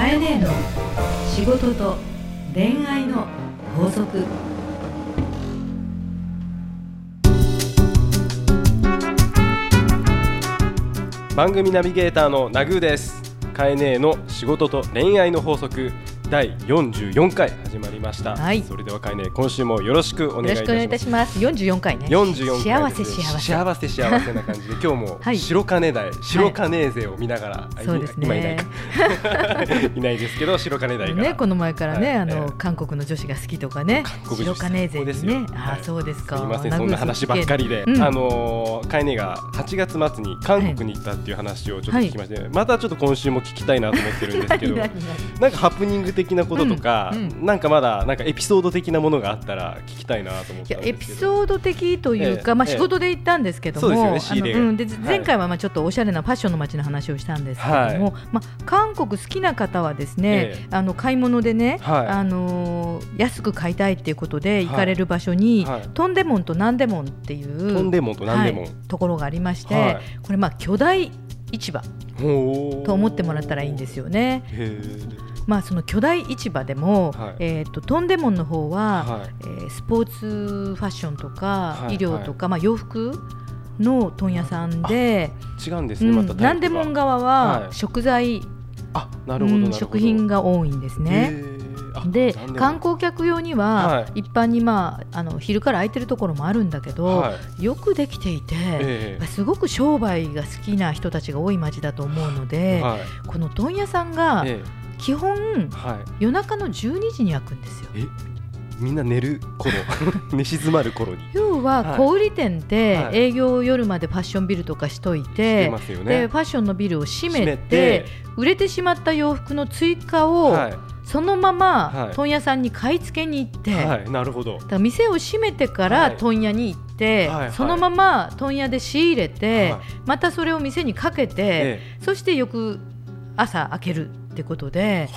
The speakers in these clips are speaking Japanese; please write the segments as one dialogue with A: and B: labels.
A: かえねえの仕事と恋愛の法則。
B: 番組ナビゲーターのナグーです。カエネーの仕事と恋愛の法則。第44回始まりました、
A: はい。
B: それではカエネー今週もよろしくお願いい
A: よろしくお願いい
B: たしま
A: す。44回ね。
B: す44回
A: 幸せ幸せ。
B: 幸せ幸せな感じで今日も
A: はい。
B: 白金台、白金勢を見ながら、あ
A: そうですね。
B: 今いないか。いないですけど白金台が、
A: ね、この前からね、
B: はい。
A: あの、
B: ええ。
A: 韓国の女子が好きとかね
B: 韓国
A: 白金勢
B: です
A: ねあ、
B: はい。
A: そうですか。
B: すみませんそんな話ばっかりで、
A: うん。
B: あのーカエネが8月末に韓国に行ったっていう話をちょっと聞きまして、またちょっと今週も聞きたいなと思ってるんですけど なんかハプニング的なこととか、
A: うん。うん。
B: なんかまだなんかエピソード的なものがあったら聞きたいなと思っ
A: いやエピ。ソード的というか、まあ、
B: ええ。ええ
A: 仕事で行ったんですけども、
B: そうですよね
A: うん、で
B: はい。
A: 前回はまあちょっとおしゃれなファッションの街の話をしたんですけども、
B: はい。
A: まあ、韓国好きな方はですね、
B: ええ。
A: あの買い物でね、
B: はい。
A: あのー安く買いたいっていうことで行かれる場所に、
B: はい。
A: トンデモンとナンデモンっていう
B: トンデモンとナンデモン
A: はいところがありまして、
B: はい。
A: これまあ巨大市場と思ってもらったらいいんですよね。まあその巨大市場でも、
B: はい。
A: えー、とトンデモンの方は、
B: はい。
A: えースポーツファッションとか、
B: はい
A: 医療とか、まあ、洋服の問屋さんで、
B: 違うんですね、
A: うん
B: またタイプが。
A: ナンデモン側は
B: はい。
A: 食材、
B: あなるほど
A: うん食品が多いんです
B: へ
A: ね。で観光客用には、
B: は
A: 一般に、まあ、あの昼から空いてるところもあるんだけど、
B: はい。
A: よくできていて、
B: ええ。
A: すごく商売が好きな人たちが多い町だと思うので、
B: はい。
A: この問屋さんが
B: え
A: 基本
B: えはい。
A: 夜中の12時に開くんですよ。
B: え？みんな寝る頃？寝静まる頃に？
A: 要は
B: はい。
A: 小売店って
B: はい。
A: 営業夜までファッションビルとかしとい
B: して
A: て、
B: ますよ
A: で
B: ね
A: ファッションのビルを閉
B: 閉
A: めて売れてしまった洋服の追加を、
B: はい。
A: そのまま
B: はい。
A: 問屋さんに買い付けに行って、
B: はい。なるほど。
A: だ店を閉めてから
B: はい。
A: 問屋に行って、
B: はい。はい。
A: そのまま問屋で仕入れて、
B: はい。
A: またそれを店にかけて、
B: え。
A: そして翌朝開けるってことで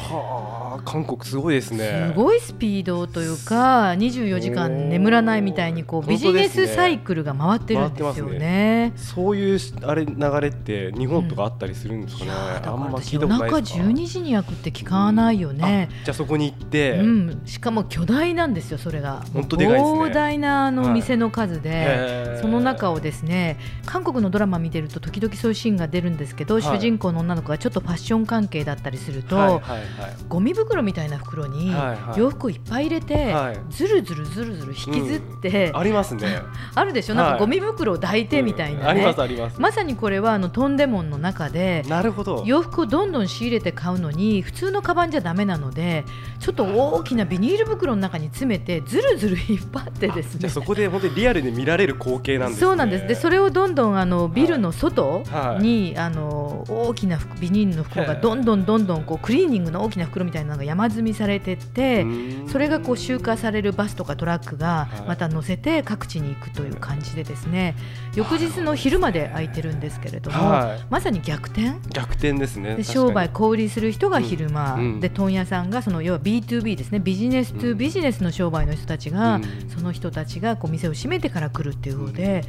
B: え。はあ韓国すごいですね。
A: すごいスピードというか24時間眠らないみたいにこうビジネスサイクルが回ってるんですよね。
B: そういうあれ流れって日本とかあったりするんですかね、
A: だから
B: あんま
A: 私
B: 聞いたことないですか
A: ？12時に開くって聞かないよね。
B: あじゃあそこに行って、
A: うん、しかも巨大なんですよそれが。
B: 本当でかいですね。
A: 膨大なあの
B: はい
A: 店の数で、
B: へー。
A: その中をですね韓国のドラマ見てると時々そういうシーンが出るんですけど、
B: はい。
A: 主人公の女の子がちょっとファッション関係だったりすると、
B: はいはい
A: ゴミ袋みたいな袋に洋服をいっぱい入れて、
B: はい。
A: ずるずるずるずる引きずって、
B: ありますね。
A: あるでしょ？なん
B: はい。
A: かゴミ袋を抱いてみたいな
B: ありますあります、
A: まさにこれはあのトンデモンの中で
B: なるほど。
A: 洋服をどんどん仕入れて買うのに普通のカバンじゃダメなのでちょっと大きなビニール袋の中に詰めてずるずる引っ張ってですね。
B: じゃあそこで本当にリアルで見られる光景なんですね。
A: そうなんです。でそれをどんどんあのビルの外
B: はい。
A: に、あの大きな服ビニールの袋がどんどんどんどんこうクリーニングの大きな袋みたいなのが山積みされてって
B: うん。
A: それがこう集荷されるバスとかトラックが
B: はい。
A: また乗せて各地に行くという感じでですね翌日の昼まで空いてるんですけれども、
B: はい。
A: まさに逆転？
B: 逆転ですね
A: で商売小売りする人が昼間、で問屋さんがその要は B2B ですねビジネス2
B: うん。
A: ビジネスの商売の人たちが、
B: うん。
A: その人たちがこう店を閉めてから来るっていうので、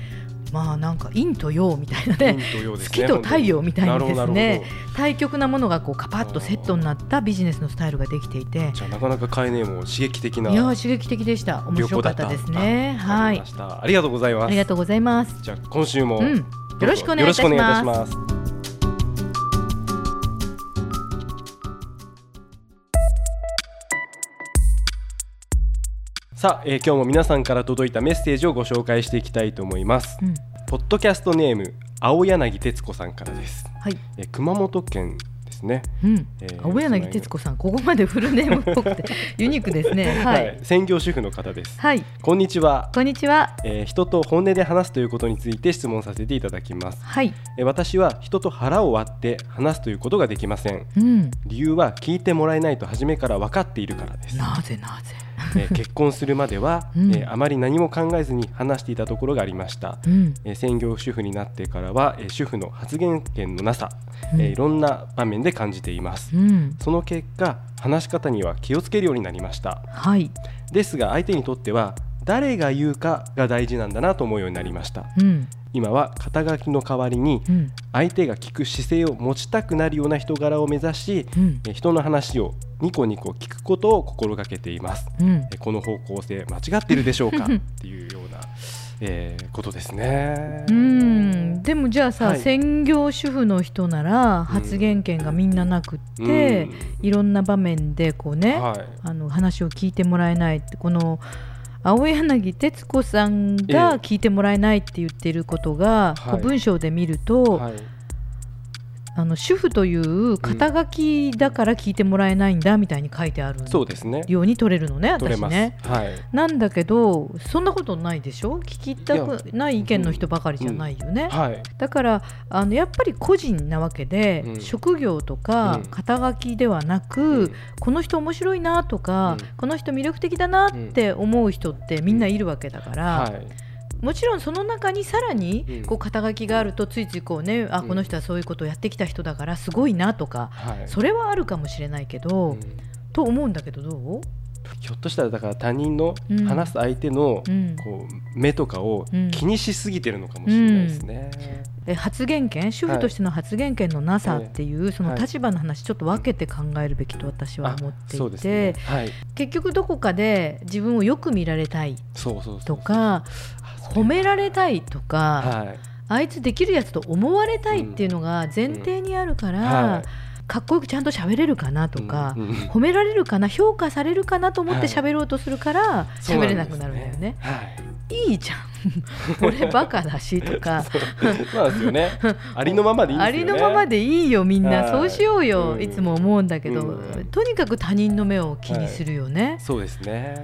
A: まあなんか陰と陽みたいなね
B: ね
A: 月と太陽みたいにですね。対極なものがこうカパッとセットになったビジネスのスタイルができていて。
B: じゃあなかなか買えねえも刺激的ない
A: やー刺激的でした。面白かったですね。はい。
B: ありがとうございます。
A: ありがとうございます。
B: じゃあ今週も、
A: うん。よろしくお願いいたします
B: さあ、えー今日も皆さんから届いたメッセージをご紹介していきたいと思います。
A: うん
B: ポッドキャストネーム青柳徹子さんからです。
A: はい
B: えー熊本県ですね。
A: うん
B: えー
A: 青柳徹子さんここまでフルネームっぽくて ユニークですねは
B: はいい、専業主婦の方です。
A: はい
B: こんにちは。
A: こんにちは
B: えー人と本音で話すということについて質問させていただきます。
A: はい
B: えー私は人と腹を割って話すということができません。
A: うん
B: 理由は聞いてもらえないと初めから分かっているからです。
A: なぜなぜ
B: えー結婚するまでは、
A: うん。
B: えーあまり何も考えずに話していたところがありました。
A: うん。
B: えー専業主婦になってからは、えー主婦の発言権のなさ、
A: うん。
B: えーいろんな場面で感じています。
A: うん。
B: その結果話し方には気をつけるようになりました。
A: はい。
B: ですが相手にとっては誰が言うかが大事なんだなと思うようになりました。
A: うん
B: 今は肩書きの代わりに
A: うん。
B: 相手が聞く姿勢を持ちたくなるような人柄を目指し
A: うん。
B: え人の話をニコニコ聞くことを心がけています。
A: うん。
B: えこの方向性間違ってるでしょうか？っていうような、えーことですね。
A: うん。でもじゃあさ、
B: はい。
A: 専業主婦の人なら発言権がみんななくって、いろんな場面でこうね、
B: はい。
A: あの話を聞いてもらえないってこの青柳徹子さんが聞いてもらえないって言ってることが、
B: はい。
A: こう文章で見ると、
B: はい
A: あの主婦という肩書きだから聞いてもらえないんだみたいに書いてある
B: そうですね。
A: ように取れるのね
B: 取れます。
A: 私ね。
B: はい。
A: なんだけどそんなことないでしょ？聞きたくない意見の人ばかりじゃないよね。
B: はい。
A: だからあのやっぱり個人なわけで、
B: うん
A: 職業とか
B: うん
A: 肩書きではなく、
B: うん
A: この人面白いなとか、
B: うん
A: この人魅力的だなって思う人ってみんないるわけだから、
B: はい。
A: もちろんその中にさらに
B: うん。
A: こう肩書きがあるとついついこうねあ
B: うん。
A: この人はそういうことをやってきた人だからすごいなとか
B: はい。
A: それはあるかもしれないけど、
B: うん。
A: と思うんだけどどう、
B: ひょっとしたらだから他人の
A: うん。
B: 話す相手の
A: うん。
B: こう目とかを
A: うん。
B: 気にしすぎてるのかもしれないですね。
A: え発言権？主婦としての発言権のなさっていう、その
B: はい
A: 立場の話ちょっと分けて考えるべきと私は思っていて、
B: そうですね。はい。
A: 結局どこかで自分をよく見られたい
B: そうそうそうそう。
A: とか褒められたいとか、
B: はい。
A: あいつできるやつと思われたいっていうのが前提にあるから、
B: はい。
A: かっこよくちゃんと喋れるかなとか、
B: うんうん
A: 褒められるかな評価されるかなと思って
B: はい。
A: 喋ろうとするから
B: そう
A: 喋れなくなるんだよね。
B: はい。
A: いいじゃん。俺バカだしとか。
B: そう ですよね。ありのままでいいんです
A: あ。りのままでいいよみんな。
B: はい。
A: そうしようよ、
B: うん。
A: いつも思うんだけど、
B: うん。
A: とにかく他人の目を気にするよね、
B: そうですね。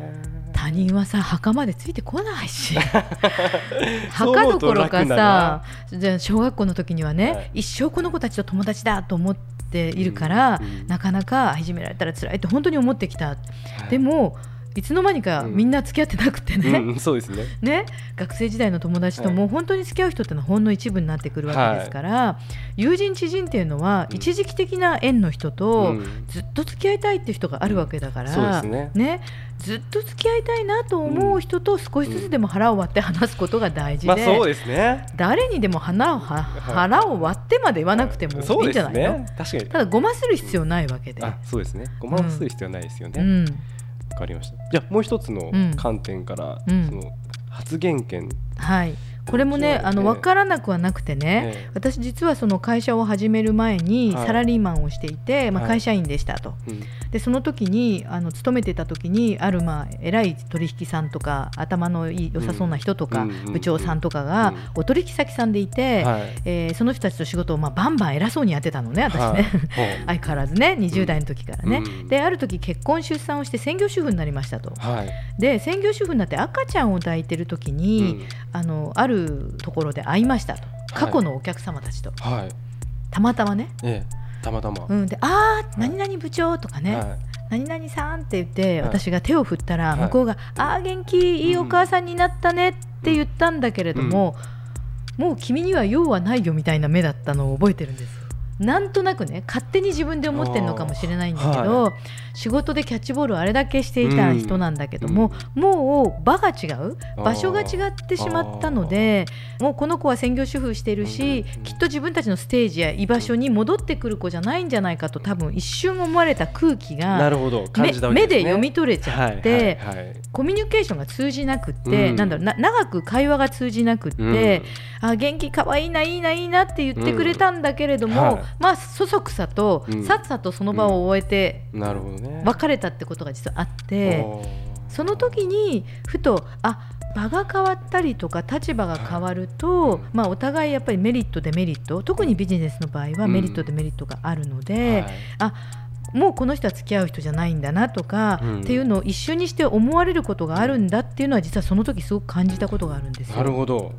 A: 他人はさ墓までついてこないし。墓どころかさじゃあ小学校の時にはね、
B: はい。
A: 一生この子たちと友達だと思っているから、
B: うん。
A: なかなかいじめられたら辛いって本当に思ってきた、
B: はい。
A: でもいつの間にか
B: うん
A: みんな付き合ってなくてね、
B: うん、そうですね。
A: ね、学生時代の友達と
B: はい
A: もう本当に付き合う人ってのはほんの一部になってくるわけですから、友人知人っていうのは
B: うん
A: 一時期的な縁の人と、
B: うん
A: ずっと付き合いたいっていう人があるわけだから、
B: そうですね
A: ずっと付き合いたいなと思う人と少しずつでも腹を割って話すことが大事で、
B: まあそうですね。
A: 誰にでも腹をは腹を割ってまで言わなくてもいいんじゃないの、
B: ね。確かに。
A: ただごまする必要ないわけで。
B: あ、そうですね。ごまをする必要はないですよね。
A: うん
B: わかりました。じゃあもう一つの
A: うん
B: 観点から、
A: うん
B: その発言権。
A: はい、これもねあの
B: ね
A: 分からなくはなくてね、
B: え
A: 私実はその会社を始める前に
B: はい。
A: サラリーマンをしていて、まあ、
B: はい。
A: 会社員でしたと、
B: えうん。
A: でその時にあの勤めてた時にあるまあ偉い取引さんとか頭のいい良さそうな人とか、
B: うんうん
A: 部長さんとか
B: うん。
A: がお取引先さんでいて、
B: はい。
A: えーその人たちと仕事をまあバンバン偉そうにやってたのね私ね、
B: はい。
A: 相変わらずね20代の時からね、
B: うん。
A: である時結婚出産をして専業主婦になりましたと。
B: はい。
A: で専業主婦になって赤ちゃんを抱いてる時に、あのあるところで会いましたと。過去のお客様たちと、
B: うんはい。
A: たまたまね、
B: ええ。たまたま。
A: うん、で「あー何々部長」とかね、
B: はい
A: 何々さんって言って
B: はい。
A: 私が手を振ったら
B: はい。
A: 向こうが「あー元気いいお母さんになったね」って言ったんだけれども、もう君には用はないよみたいな目だったのを覚えてるんです。なんとなくね勝手に自分で思ってるのかもしれないんだけど、
B: は
A: 仕事でキャッチボールをあれだけしていた人なんだけども、もう場が違う。場所が違ってしまったのでもうこの子は専業主婦してるし、
B: うん
A: きっと自分たちのステージや居場所に戻ってくる子じゃないんじゃないかと多分一瞬思われた空気が
B: なるほど。感
A: 目。目で読み取れちゃって、
B: はいはいはい。
A: コミュニケーションが通じなくって、
B: うん。
A: なんだろうな長く会話が通じなくって、
B: うん。
A: あ元気かわいいないいないいなって言ってくれたんだけれども、
B: うん。はい
A: まあそそくさと、
B: うん。
A: さっさとその場を終えて
B: なるほどね。
A: 別れたってことが実はあって、その時にふとあ場が変わったりとか立場が変わると、
B: うん。
A: まあ、お互いやっぱりメリットデメリット特にビジネスの場合はメリットデメリットがあるので、
B: はい。
A: あもうこの人は付き合う人じゃないんだなとか、
B: うん。
A: っていうのを一瞬にして思われることがあるんだっていうのは実はその時すごく感じたことがあるんですよ。
B: なるほど。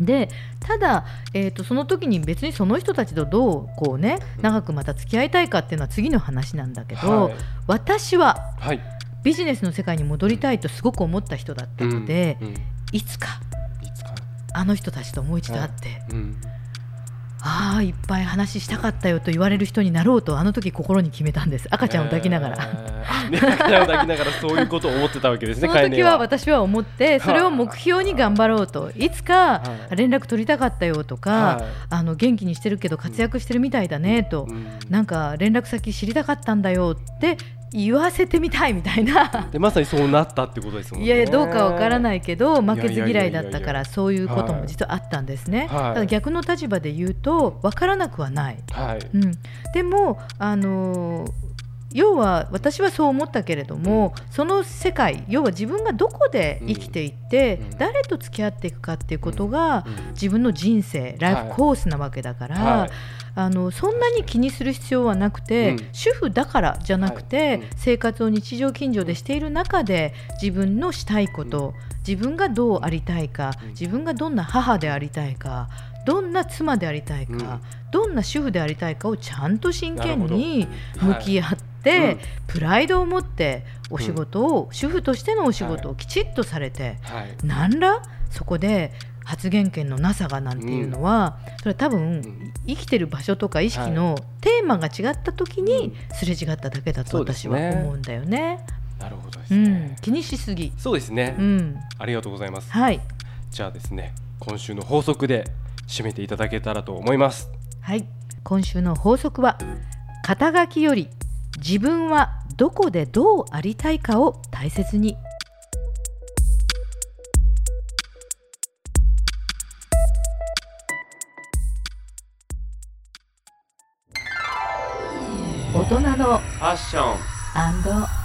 A: でただ、えー、とその時に別にその人たちとどうこうね
B: うん。
A: 長くまた付き合いたいかっていうのは次の話なんだけど、
B: はい。
A: 私は
B: はい。
A: ビジネスの世界に戻りたいとすごく思った人だったので、
B: うんうん
A: いつか。あの人たちともう一度会って、
B: うん
A: ああいっぱい話したかったよと言われる人になろうとあの時心に決めたんです。赤ちゃんを抱きながら、
B: えー。ね赤ちゃんを抱きながらそういうことを思ってたわけですね
A: その時は私は思ってそれを目標に頑張ろうと。い。つか
B: はい
A: 連絡取りたかったよとか、
B: はい。
A: あの元気にしてるけど活躍してるみたいだねと、
B: うん。
A: なんか連絡先知りたかったんだよって言わせてみたいみたいな。
B: でまさにそうなったってことですもんね。
A: いやいやどうかわから
B: い
A: ないけど負けず嫌いだったからそういうことも実はあったんですね。
B: はい。
A: ただ逆の立場で言うとわからなくはない。
B: はい。
A: うん、でも、あのー要は私はそう思ったけれども、その世界要は自分がどこで生きていって、
B: うん。
A: 誰と付き合っていくかっていうことが、
B: うん。
A: 自分の人生ライフコースなわけだから、
B: はい
A: あのそんなに気にする必要はなくて、
B: うん。
A: 主婦だからじゃなくて、
B: はい。うん。
A: 生活を日常近所でしている中で自分のしたいこと、自分がどうありたいか、
B: うん。
A: 自分がどんな母でありたいかどんな妻でありたいか、
B: うん。
A: どんな主婦でありたいかをちゃんと真剣に向き合って、プライドを持ってお仕事を、主婦としてのお仕事をきちっとされて、
B: はい。
A: 何らそこで発言権のなさがなんていうのは、それは多分、
B: ん。
A: 生きてる場所とか意識のテーマが違った時にすれ違っただけだと私は
B: ね。
A: 思うんだよね。
B: なるほどで
A: うん。
B: すね、
A: 気にしすぎ。
B: そうですね、
A: うん、
B: ありがとうございます。
A: はい、
B: じゃあですね今週の法則で締めていただけたらと思います。
A: はい、今週の法則は肩書きより自分はどこでどうありたいかを大切に。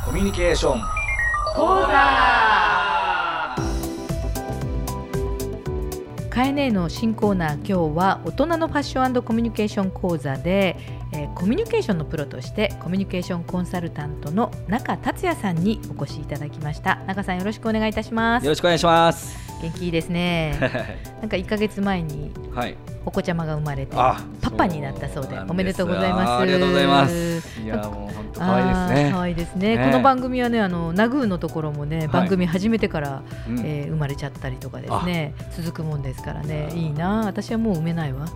C: コミュニケーション。
A: 講座カエネーの新コーナー。今日は大人のファッションコミュニケーション講座で、えーコミュニケーションのプロとしてコミュニケーションコンサルタントの中達也さんにお越しいただきました。中さんよろしくお願いいたします。
C: よろしくお願いします。
A: 元気いいですね。なんか1ヶ月前に
C: はい。
A: お子ちゃまが生まれて
C: あ
A: パパになったそうでおめでとうございます。
C: ありがとうございます。いやもう可愛いですね。
A: 可愛いですね。
C: ね。
A: この番組はねあのナグーのところもね、
C: い。
A: 番組始めてから、
C: うん。
A: えー生まれちゃったりとかですね。続くもんですからね。いいな。私はもう産めないわ。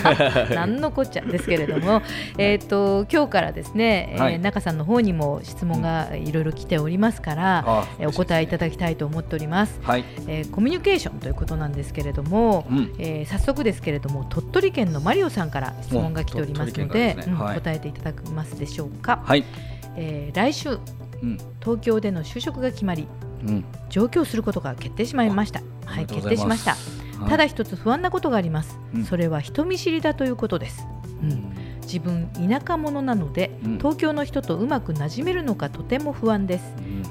A: 何のこっちゃですけれども。えっと今日からですね、えー
C: はい。
A: 中さんの方にも質問がいろいろ来ておりますから、
C: あ
A: えーお答えいた
C: だ
A: だきたいと思っております、
C: はい。
A: えーコミュニケーションということなんですけれども、
C: うん。
A: えー早速ですけれども鳥取県のマリオさんから質問が来ておりますので
C: ね。はい。
A: 答えていただけますでしょうか、
C: はい
A: えー来週
C: うん。
A: 東京での就職が決まり
C: うん。
A: 上京することが決定しまいました。はい決定しました。
C: はい。
A: ただ一つ不安なことがあります、
C: うん。
A: それは人見知りだということです、うん、自分田舎者なので、
C: うん。
A: 東京の人とうまくなじめるのかとても不安です。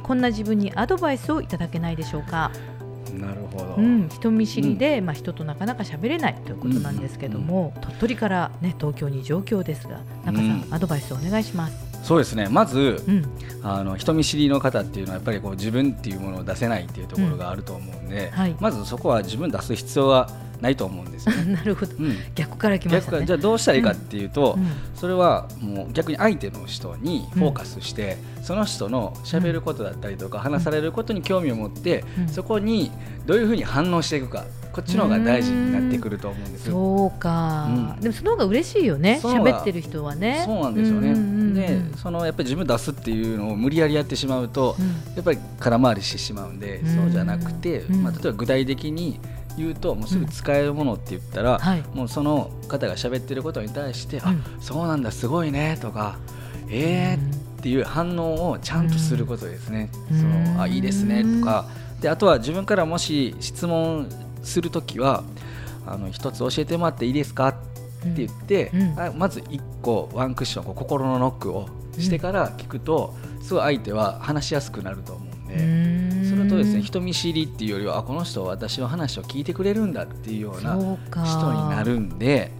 A: こんな自分にアドバイスをいただけないでしょうか。
C: うんなるほど。
A: うん、人見知りで、まあ、人となかなか喋れない。ということなんですけども、鳥取から、ね、東京に上京ですが中さん、
C: うん。
A: アドバイスをお願いします。
C: そうですね。まず
A: うん。
C: あの人見知りの方っていうのはやっぱりこう自分っていうものを出せないっていうところがあると思うんで、
A: はい。
C: まずそこは自分出す必要はないと思うんですよ、
A: なるほど。
C: うん、
A: 逆から来ましたね。
C: 逆からじゃあどうしたらいいかっていうと、
A: うん。
C: それはもう逆に相手の人にフォーカスして、その人の喋ることだったりとか、話されることに興味を持って、
A: うん。
C: そこにどういうふうに反応していくかこっちの方が大事になってくると思うんですよ。
A: そうか、
C: うん。
A: でもその方が嬉しいよね。喋ってる人はね。
C: そうなんですよね、
A: うんうんうんうん
C: でそのやっぱり自分出すっていうのを無理やりやってしまうと、
A: うん。
C: やっぱり空回りしてしまうんで、
A: うん。
C: そうじゃなくて、
A: うん。
C: まあ、例えば具体的に言うともうすぐ使えるものって言ったら、
A: はい。
C: もうその方が喋ってることに対して、あ
A: うん。
C: そうなんだすごいねとかえーっていう反応をちゃんとすることですね。
A: うん。
C: そのあいいですねとか。であとは自分からもし質問するときはあの一つ教えてもらっていいですかって言って、
A: うん。
C: あまず一個ワンクッションこう心のノックをしてから聞くと、すごい相手は話しやすくなると思うんで。
A: うん。
C: それとですね人見知りっていうよりはあこの人は私の話を聞いてくれるんだっていうような人になるんで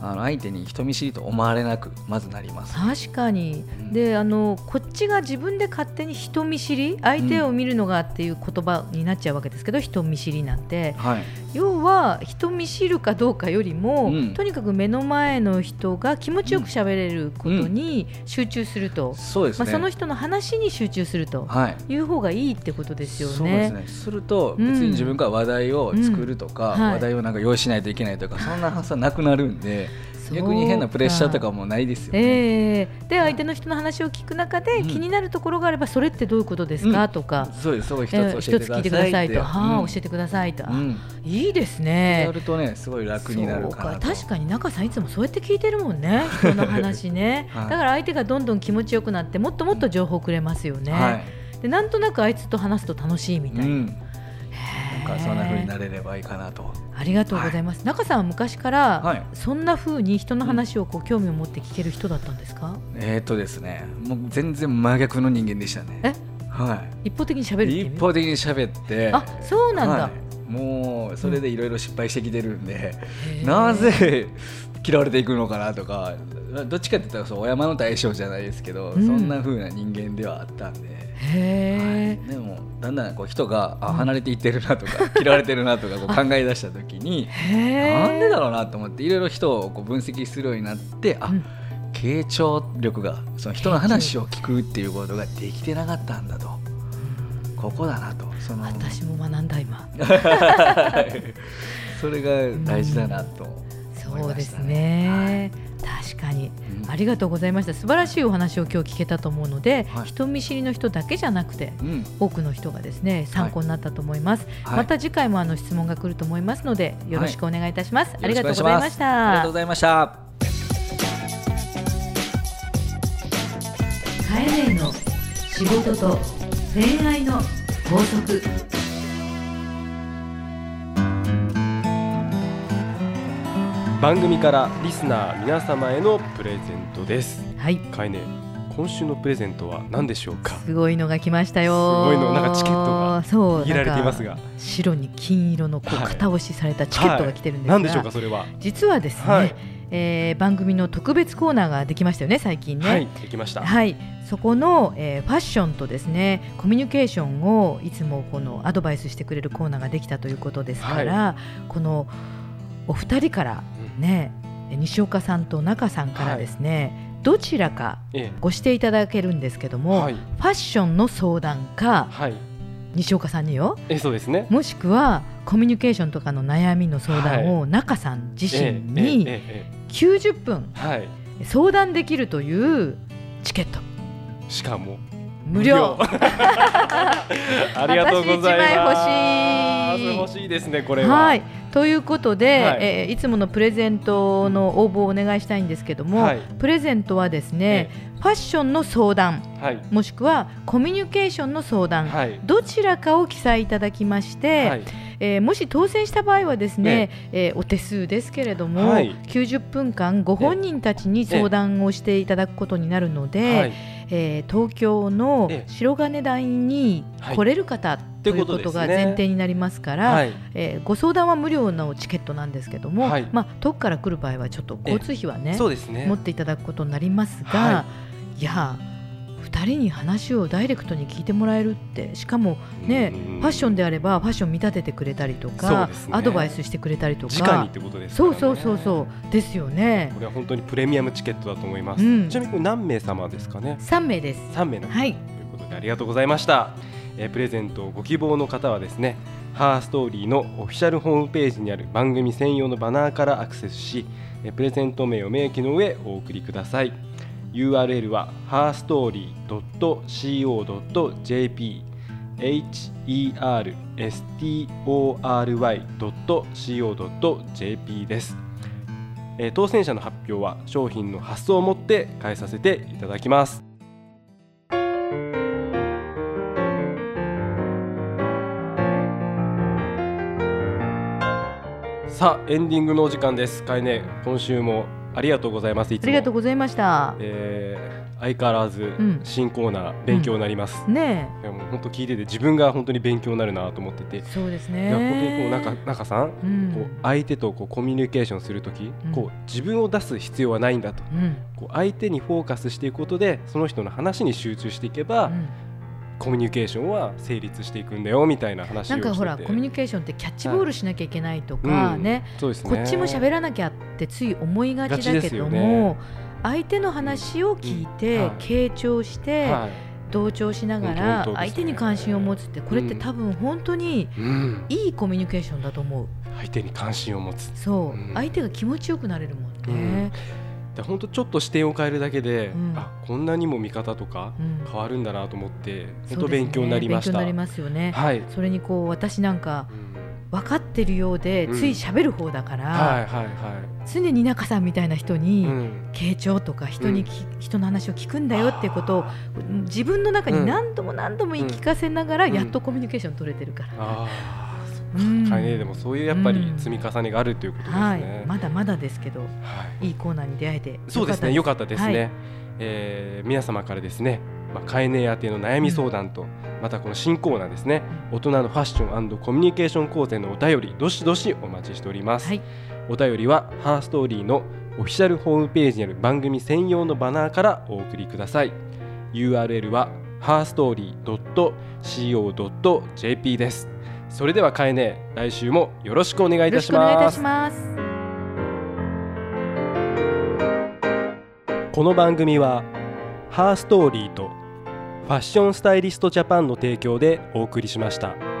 C: あの相手に人見知りと思われなくまずなります。
A: 確かに、
C: うん。
A: であのこっちが自分で勝手に人見知り相手を見るのがっていう言葉になっちゃうわけですけど、人見知りなんて。
C: はい、
A: 要は人見知るかどうかよりも、
C: うん。
A: とにかく目の前の人が気持ちよく喋れることに集中すると、まあ、
C: そうですね。
A: その人の話に集中すると
C: はい。
A: いう方がいいってことですよ
C: そうです
A: ね。
C: ね。すると
A: うん。
C: 別に自分から話題を作るとか、
A: うん。はい。
C: 話題をなんか用意しないといけないとか、そんな発想なくなるんで、逆に変なプレッシャーとかもないですよね。
A: ええ。で相手の人の話を聞く中で、
C: うん。
A: 気になるところがあればそれってどういうことですか、
C: うん。
A: とか、
C: そうです、そう一つ
A: 聞いてくださいと、はあ、
C: うん
A: 教えてくださいと、いいです
C: や
A: ね。
C: るとね、すごい楽になるか。
A: 確かに中さんいつもそうやって聞いてるもんね人の話ね、
C: はい。
A: だから相手がどんどん気持ちよくなってもっともっと情報くれますよね、
C: はい。
A: でなんとなくあいつと話すと楽しいみたいな、
C: かそんな風になれればいいかなと。
A: ありがとうございます、中さんは昔から、
C: はい。
A: そんな風に人の話をこう興味を持って聞ける人だったんですか、
C: えっ、とですね、もう全然真逆の人間でしたね。
A: え？
C: は
A: 一方的に喋る
C: 一方的に喋って。
A: あそうなんだ、
C: はいもうそれでいろいろ失敗してきてるんで、
A: へー。
C: なぜ 嫌われていくのかなとかどっちかって言ったらそうお山の大将じゃないですけど、
A: うん。
C: そんな風な人間ではあったんで、
A: へ
C: はい。でもだんだんこう人があ
A: うん
C: 離れていってるなとか、嫌われてるなとかこう考え出した時に なんでだろうなと思っていろいろ人をこう分析するようになってあ、
A: うん。
C: 傾聴力がその人の話を聞くっていうことができてなかったんだとここだなとその。
A: 私も学んだ今。
C: それが大事だなと思い
A: そうです
C: ました
A: ね、確かに。
C: うん。
A: ありがとうございました。素晴らしいお話を今日聞けたと思うので、
C: はい。
A: 人見知りの人だけじゃなくて
C: うん。
A: 多くの人がですね参考になったと思います、
C: はい。
A: また次回もあの質問が来ると思いますのでよろしくお願いいたします、ありがとうございまし
C: よろしくお願いしますありがとう
A: た
C: ございました。
A: カエネの仕事と恋愛の法則。
B: 番組からリスナー皆様へのプレゼントです。
A: はい。
B: かいね今週のプレゼントは何でしょうか？
A: すごいのが来ましたよ。
B: すごいのなんかチケットが
A: そう
B: 握られていますが。
A: 白に金色のこう
B: はい。
A: 型押しされたチケットが来てるんですが、
B: 何でしょうかそれは？
A: 実はですね、
B: はい
A: えー番組の特別コーナーができましたよね最近ね。
B: はいできました。
A: はい。そこの、えーファッションとですねコミュニケーションをいつもこのアドバイスしてくれるコーナーができたということですから、このお二人からね西岡さんと中さんからですね、どちらか
B: え。
A: ご指定いただけるんですけども、
B: はい。
A: ファッションの相談か
B: はい
A: 西岡さんによ。
B: えそうですね。
A: もしくはコミュニケーションとかの悩みの相談を中さん自身に
B: えええ
A: 90分相談できるというチケット。
B: しかも
A: 無料。
B: ありがとうございます。
A: 私一枚欲しい。
B: 欲しいですねこれは。
A: はいということで、
B: はい。
A: えーいつものプレゼントの応募をお願いしたいんですけども、
B: はい。
A: プレゼントはですね、ファッションの相談
B: はい。
A: もしくはコミュニケーションの相談、
B: はい。
A: どちらかを記載いただきまして、
B: はい。
A: えーもし当選した場合はですね、えーお手数ですけれども、
B: はい。
A: 90分間ご本人たちに相談をしていただくことになるので、
B: はい
A: えー東京の
B: ええ。
A: 白金台に来れる方、ということが前提になりますから、
B: はい。
A: えーご相談は無料のチケットなんですけども、
B: はい。
A: まあ、遠くから来る場合はちょっと交通費はね
B: そうですね。
A: 持っていただくことになりますが、、
B: はい。
A: や2人に話をダイレクトに聞いてもらえるってしかもね
B: うん。
A: ファッションであればファッション見立ててくれたりとか、
B: ね。
A: アドバイスしてくれたりとか。
B: 直にってことですね。
A: そうそうそうそう。ですよね。
B: これは本当にプレミアムチケットだと思います、
A: うん。
B: ちなみに何名様ですかね
A: ？3名です。
B: 3名の方、
A: はい。
B: ということでありがとうございました、えープレゼントをご希望の方はですねハーストーリーのオフィシャルホームページにある番組専用のバナーからアクセスし、えープレゼント名を明記の上お送りください URL は herstory.co.jp herstory.co.jp です、えー当選者の発表は商品の発送をもって返させていただきます。さあエンディングのお時間です。かえね今週もありがとうございます。
A: あ
B: も。
A: りがとうございました。
B: えー相変わらず
A: ん。
B: 新コーナー勉強になります、
A: ね
B: いやもう本当聞いてて自分が本当に勉強になるなと思ってて、
A: えそうです
B: いや本当にこう
A: ね
B: 中中さん、
A: うん。
B: こう相手とこうコミュニケーションするとき、
A: うん。
B: こう自分を出す必要はないんだと。
A: うん。
B: こう相手にフォーカスしていくことでその人の話に集中していけば、
A: うん
B: コミュニケーションは成立していくんだよみたいな話をしてて。
A: なんかほらコミュニケーションってキャッチボールしなきゃいけないとか
B: うん。
A: ね、
B: そうですね。
A: こっちも喋らなきゃってつい思いがちだけど
B: すよね。
A: も、相手の話を聞いて、傾聴して、
B: はい。
A: 同調しながら相手に関心を持つってこれって多分本当に
B: うん、
A: いいコミュニケーションだと思う。
B: 相手に関心を持つ。
A: そう、
B: うん。
A: 相手が気持ちよくなれるもんね。
B: で本当ちょっと視点を変えるだけで、
A: うん。
B: あこんなにも見方とか
A: うん。
B: 変わるんだなと思って、
A: うですね。
B: 当勉強になりました。
A: 勉強になりますよね。
B: はい、
A: それにこう私なんか
B: うん。
A: 分かってるようで
B: うん。
A: つい喋る方だから、
B: はいはいは
A: 常に中さんみたいな人に、傾聴とか人にき、人の話を聞くんだよっていうことを自分の中に何度も何度も言い聞かせながら
B: うん。
A: やっとコミュニケーション取れてるから、
B: ああ、そっ
A: うん
B: か。ねでもそういうやっぱり
A: うん
B: 積み重ねがあるということです
A: はい
B: ね。
A: まだまだですけど
B: はい
A: いいコーナーに出会えて
B: そうですね、良かったですね。
A: はい
B: えー皆様からですね、まあ、カエネ宛ての悩み相談と、またこの新コーナーですね、大人のファッションコミュニケーション講座のお便り、どしどしお待ちしております。
A: はい
B: お便りは、ハーストーリーのオフィシャルホームページにある番組専用のバナーからお送りください。URL は、ハーストーリー .co.jp です。それでは、カエネ、来週もよろしくお願いいたし
A: しくお願いいた
B: ます。
A: します
B: この番組はハーストーリーとファッションスタイリストジャパンの提供でお送りしました。